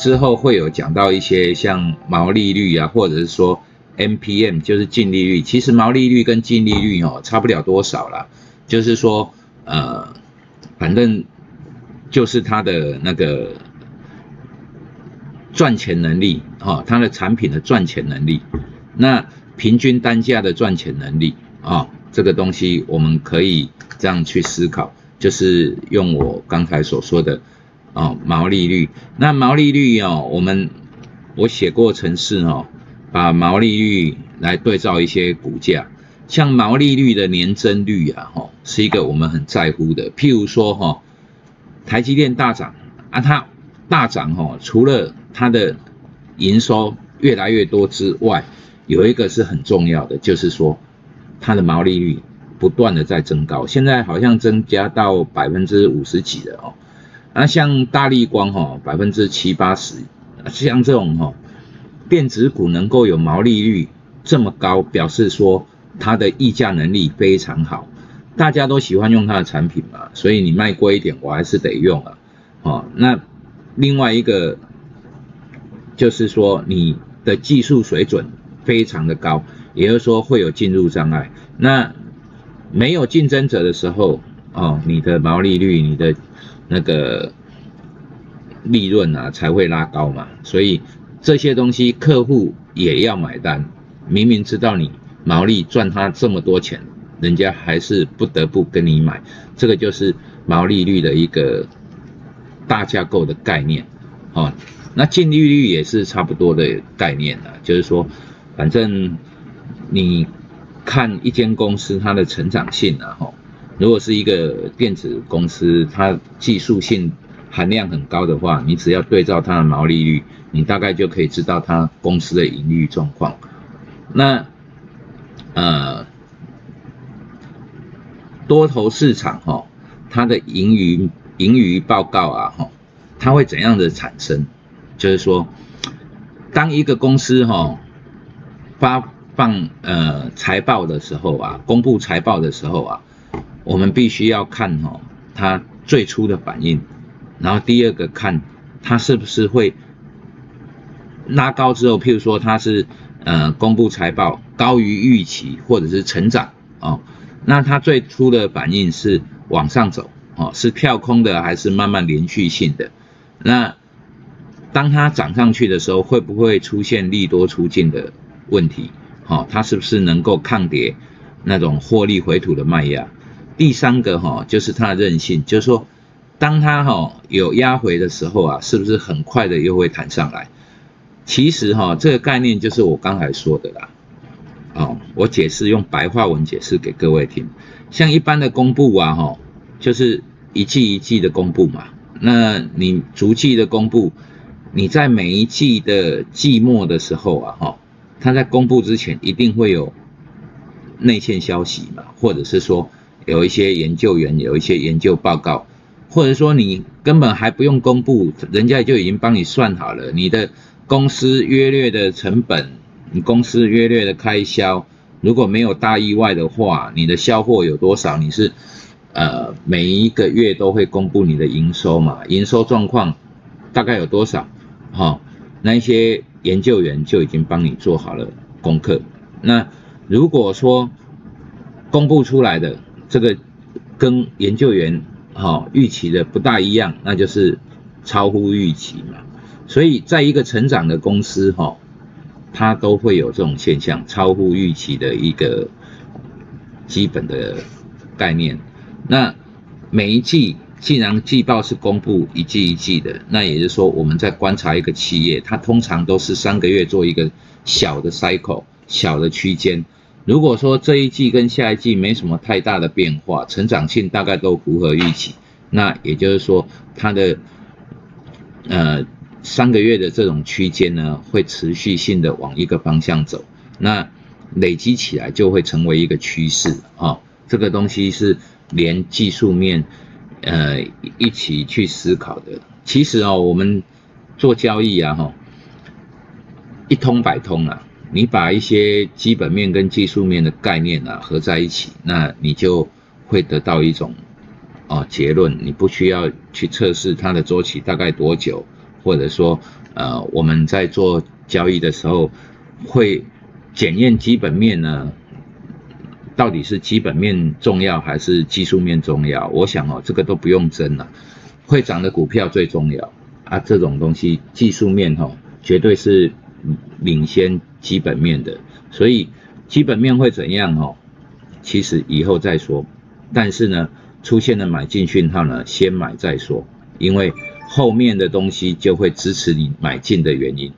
之后会有讲到一些像毛利率啊，或者是说 MPM，就是净利率。其实毛利率跟净利率哦，差不了多少啦，就是说，呃，反正就是它的那个赚钱能力，哦，它的产品的赚钱能力，那平均单价的赚钱能力啊，这个东西我们可以这样去思考，就是用我刚才所说的。哦，毛利率，那毛利率哦，我们我写过程式哦，把毛利率来对照一些股价，像毛利率的年增率啊，哈，是一个我们很在乎的。譬如说哈，台积电大涨啊，它大涨哈，除了它的营收越来越多之外，有一个是很重要的，就是说它的毛利率不断的在增高，现在好像增加到百分之五十几了哦。那像大力光哈，百分之七八十，像这种哈，电子股能够有毛利率这么高，表示说它的溢价能力非常好，大家都喜欢用它的产品嘛，所以你卖贵一点，我还是得用啊。哦，那另外一个就是说你的技术水准非常的高，也就是说会有进入障碍。那没有竞争者的时候，哦，你的毛利率，你的那个利润啊才会拉高嘛，所以这些东西客户也要买单。明明知道你毛利赚他这么多钱，人家还是不得不跟你买。这个就是毛利率的一个大架构的概念，哦。那净利率也是差不多的概念啊，就是说，反正你看一间公司它的成长性啊，吼。如果是一个电子公司，它技术性含量很高的话，你只要对照它的毛利率，你大概就可以知道它公司的盈利状况。那呃，多头市场哈，它的盈余盈余报告啊哈，它会怎样的产生？就是说，当一个公司哈发放呃财报的时候啊，公布财报的时候啊。我们必须要看哦，它最初的反应，然后第二个看它是不是会拉高之后，譬如说它是呃公布财报高于预期或者是成长哦，那它最初的反应是往上走哦，是跳空的还是慢慢连续性的？那当它涨上去的时候，会不会出现利多出尽的问题？哦，它是不是能够抗跌那种获利回吐的卖压？第三个哈，就是它的韧性，就是说，当它哈有压回的时候啊，是不是很快的又会弹上来？其实哈，这个概念就是我刚才说的啦。哦，我解释用白话文解释给各位听。像一般的公布啊，哈，就是一季一季的公布嘛。那你逐季的公布，你在每一季的季末的时候啊，哈，它在公布之前一定会有内线消息嘛，或者是说。有一些研究员有一些研究报告，或者说你根本还不用公布，人家就已经帮你算好了你的公司约略的成本，你公司约略的开销，如果没有大意外的话，你的销货有多少？你是呃每一个月都会公布你的营收嘛？营收状况大概有多少？哈，那一些研究员就已经帮你做好了功课。那如果说公布出来的，这个跟研究员哈预期的不大一样，那就是超乎预期嘛。所以在一个成长的公司哈，它都会有这种现象，超乎预期的一个基本的概念。那每一季既然季报是公布一季一季的，那也就是说我们在观察一个企业，它通常都是三个月做一个小的 cycle，小的区间。如果说这一季跟下一季没什么太大的变化，成长性大概都符合预期，那也就是说它的呃三个月的这种区间呢，会持续性的往一个方向走，那累积起来就会成为一个趋势啊。这个东西是连技术面呃一起去思考的。其实哦，我们做交易啊，哈，一通百通啊。你把一些基本面跟技术面的概念啊合在一起，那你就会得到一种哦结论。你不需要去测试它的周期大概多久，或者说呃我们在做交易的时候会检验基本面呢，到底是基本面重要还是技术面重要？我想哦，这个都不用争了，会涨的股票最重要啊，这种东西技术面哈绝对是领先基本面的，所以基本面会怎样哦？其实以后再说，但是呢，出现了买进讯号呢，先买再说，因为后面的东西就会支持你买进的原因，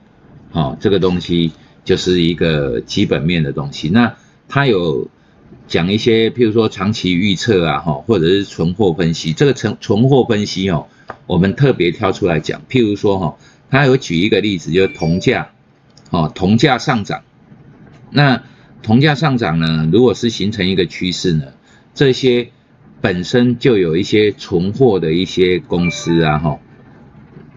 好，这个东西就是一个基本面的东西。那它有讲一些，譬如说长期预测啊，哈，或者是存货分析。这个存存货分析哦，我们特别挑出来讲，譬如说哈，它有举一个例子，就是铜价，哦，铜价上涨，那。铜价上涨呢，如果是形成一个趋势呢，这些本身就有一些存货的一些公司啊，哈，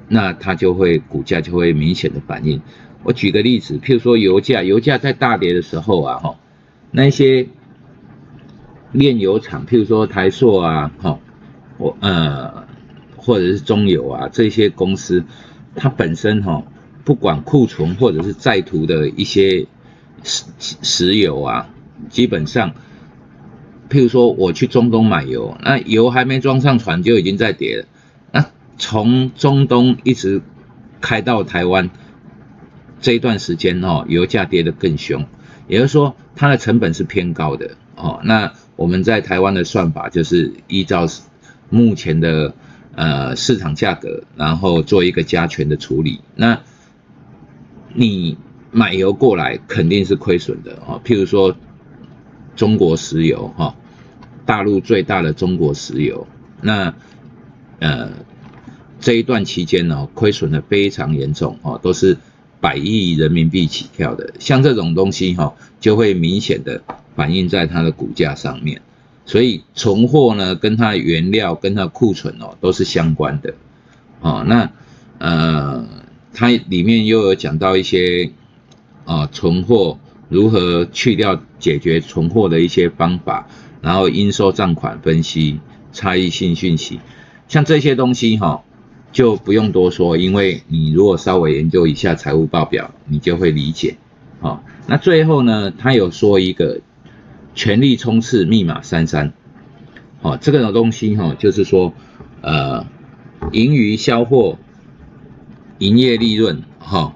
那它就会股价就会明显的反应。我举个例子，譬如说油价，油价在大跌的时候啊，哈，那些炼油厂，譬如说台塑啊，哈，我呃或者是中油啊这些公司，它本身哈，不管库存或者是在途的一些。石石油啊，基本上，譬如说我去中东买油，那油还没装上船就已经在跌了。那从中东一直开到台湾这一段时间哦，油价跌得更凶，也就是说它的成本是偏高的哦。那我们在台湾的算法就是依照目前的呃市场价格，然后做一个加权的处理。那你。买油过来肯定是亏损的啊，譬如说中国石油哈，大陆最大的中国石油，那呃这一段期间呢亏损的非常严重哦，都是百亿人民币起跳的，像这种东西哈就会明显的反映在它的股价上面，所以存货呢跟它原料跟它库存哦都是相关的哦，那呃它里面又有讲到一些。啊，存货如何去掉解决存货的一些方法，然后应收账款分析、差异性讯息，像这些东西哈，就不用多说，因为你如果稍微研究一下财务报表，你就会理解。好，那最后呢，他有说一个全力冲刺密码三三，好，这个东西哈，就是说，呃，盈余销货、营业利润，哈。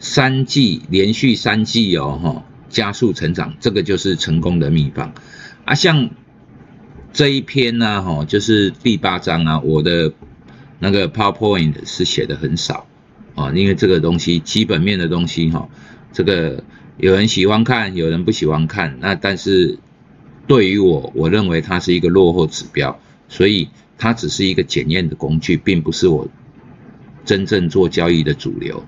三季连续三季哦，哈，加速成长，这个就是成功的秘方啊。像这一篇呢，哈，就是第八章啊，我的那个 PowerPoint 是写的很少啊，因为这个东西基本面的东西哈，这个有人喜欢看，有人不喜欢看。那但是对于我，我认为它是一个落后指标，所以它只是一个检验的工具，并不是我真正做交易的主流。